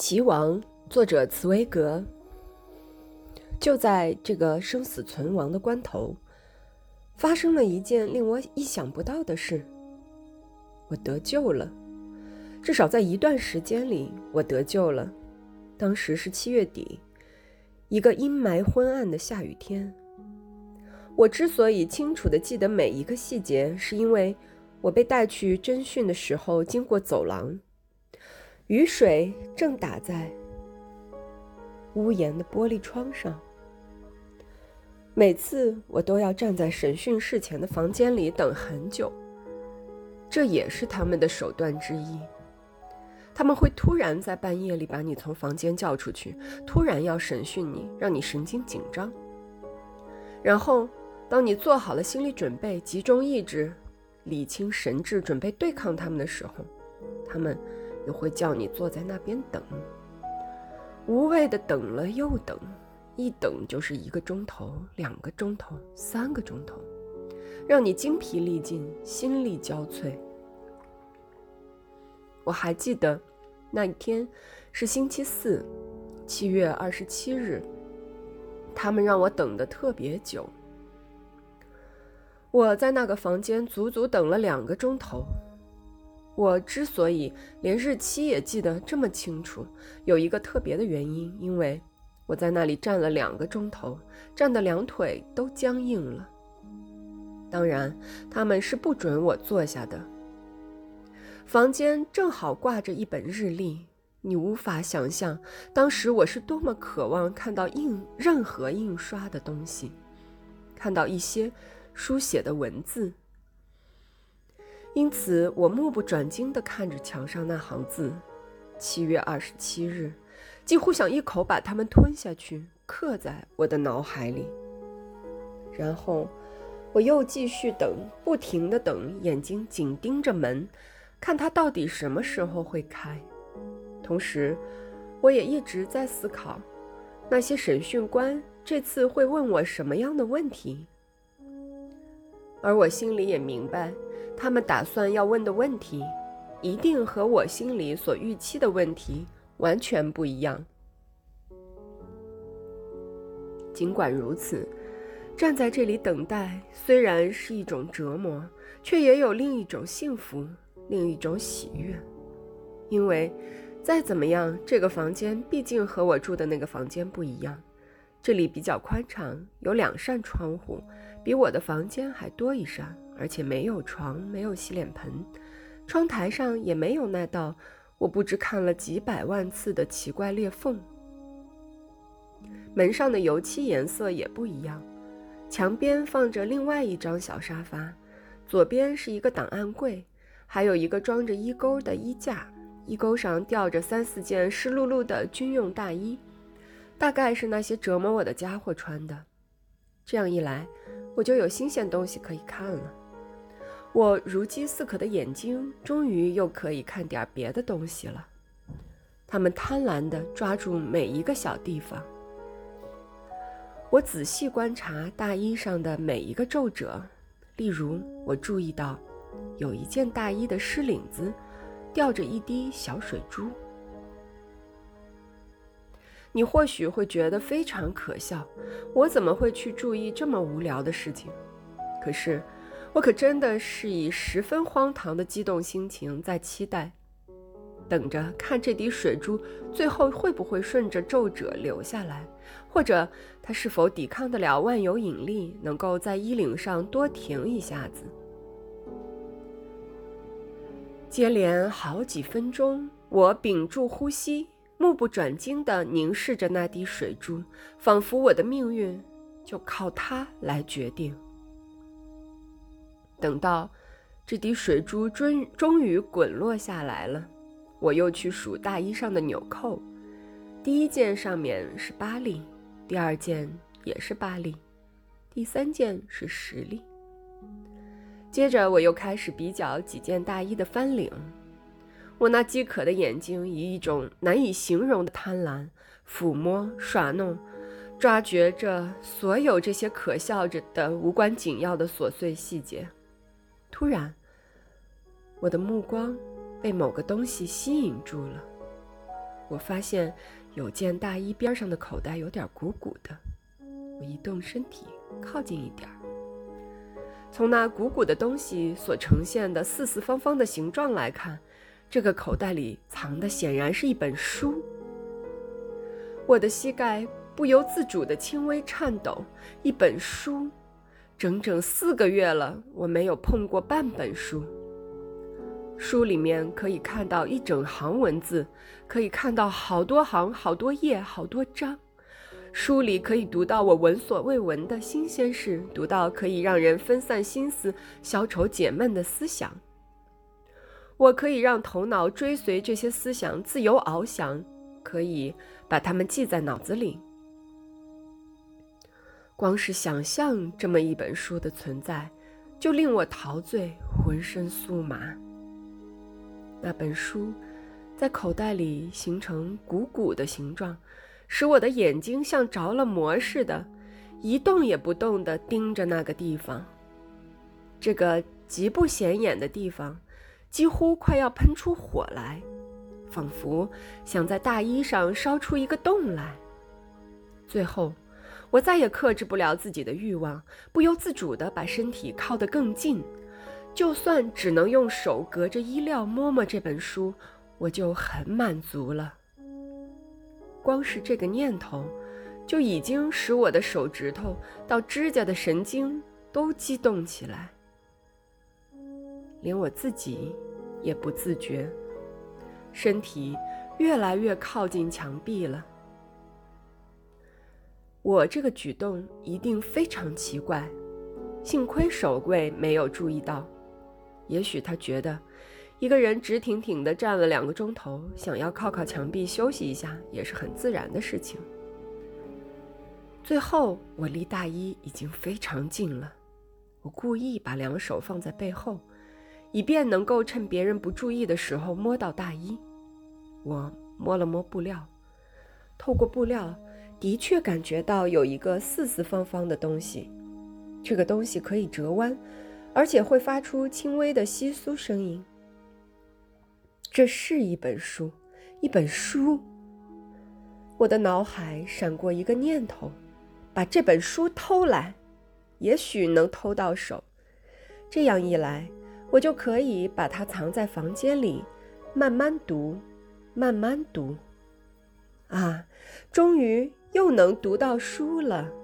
齐王，作者茨威格。就在这个生死存亡的关头，发生了一件令我意想不到的事。我得救了，至少在一段时间里，我得救了。当时是七月底，一个阴霾昏暗的下雨天。我之所以清楚地记得每一个细节，是因为我被带去侦讯的时候经过走廊。雨水正打在屋檐的玻璃窗上。每次我都要站在审讯室前的房间里等很久，这也是他们的手段之一。他们会突然在半夜里把你从房间叫出去，突然要审讯你，让你神经紧张。然后，当你做好了心理准备，集中意志，理清神智，准备对抗他们的时候，他们。又会叫你坐在那边等，无谓的等了又等，一等就是一个钟头、两个钟头、三个钟头，让你精疲力尽、心力交瘁。我还记得那一天是星期四，七月二十七日，他们让我等的特别久。我在那个房间足足等了两个钟头。我之所以连日期也记得这么清楚，有一个特别的原因，因为我在那里站了两个钟头，站得两腿都僵硬了。当然，他们是不准我坐下的。房间正好挂着一本日历，你无法想象当时我是多么渴望看到印任何印刷的东西，看到一些书写的文字。因此，我目不转睛地看着墙上那行字：“七月二十七日”，几乎想一口把它们吞下去，刻在我的脑海里。然后，我又继续等，不停地等，眼睛紧盯着门，看它到底什么时候会开。同时，我也一直在思考，那些审讯官这次会问我什么样的问题。而我心里也明白。他们打算要问的问题，一定和我心里所预期的问题完全不一样。尽管如此，站在这里等待虽然是一种折磨，却也有另一种幸福，另一种喜悦。因为，再怎么样，这个房间毕竟和我住的那个房间不一样。这里比较宽敞，有两扇窗户，比我的房间还多一扇。而且没有床，没有洗脸盆，窗台上也没有那道我不知看了几百万次的奇怪裂缝。门上的油漆颜色也不一样。墙边放着另外一张小沙发，左边是一个档案柜，还有一个装着衣钩的衣架，衣钩上吊着三四件湿漉漉的军用大衣，大概是那些折磨我的家伙穿的。这样一来，我就有新鲜东西可以看了。我如饥似渴的眼睛终于又可以看点别的东西了。他们贪婪地抓住每一个小地方。我仔细观察大衣上的每一个皱褶，例如，我注意到有一件大衣的湿领子吊着一滴小水珠。你或许会觉得非常可笑，我怎么会去注意这么无聊的事情？可是。我可真的是以十分荒唐的激动心情在期待，等着看这滴水珠最后会不会顺着皱褶流下来，或者它是否抵抗得了万有引力，能够在衣领上多停一下子。接连好几分钟，我屏住呼吸，目不转睛地凝视着那滴水珠，仿佛我的命运就靠它来决定。等到这滴水珠终终于滚落下来了，我又去数大衣上的纽扣。第一件上面是八粒，第二件也是八粒，第三件是十粒。接着我又开始比较几件大衣的翻领。我那饥渴的眼睛以一种难以形容的贪婪抚摸、耍弄、抓掘着所有这些可笑着的无关紧要的琐碎细节。突然，我的目光被某个东西吸引住了。我发现有件大衣边上的口袋有点鼓鼓的。我移动身体靠近一点，从那鼓鼓的东西所呈现的四四方方的形状来看，这个口袋里藏的显然是一本书。我的膝盖不由自主的轻微颤抖。一本书，整整四个月了，我没有碰过半本书。书里面可以看到一整行文字，可以看到好多行、好多页、好多章。书里可以读到我闻所未闻的新鲜事，读到可以让人分散心思、消愁解闷的思想。我可以让头脑追随这些思想自由翱翔，可以把它们记在脑子里。光是想象这么一本书的存在，就令我陶醉，浑身酥麻。那本书在口袋里形成鼓鼓的形状，使我的眼睛像着了魔似的，一动也不动地盯着那个地方。这个极不显眼的地方，几乎快要喷出火来，仿佛想在大衣上烧出一个洞来。最后，我再也克制不了自己的欲望，不由自主地把身体靠得更近。就算只能用手隔着衣料摸摸这本书，我就很满足了。光是这个念头，就已经使我的手指头到指甲的神经都激动起来，连我自己也不自觉，身体越来越靠近墙壁了。我这个举动一定非常奇怪，幸亏守柜没有注意到。也许他觉得，一个人直挺挺地站了两个钟头，想要靠靠墙壁休息一下，也是很自然的事情。最后，我离大衣已经非常近了，我故意把两手放在背后，以便能够趁别人不注意的时候摸到大衣。我摸了摸布料，透过布料，的确感觉到有一个四四方方的东西，这个东西可以折弯。而且会发出轻微的窸窣声音。这是一本书，一本书。我的脑海闪过一个念头：把这本书偷来，也许能偷到手。这样一来，我就可以把它藏在房间里，慢慢读，慢慢读。啊，终于又能读到书了。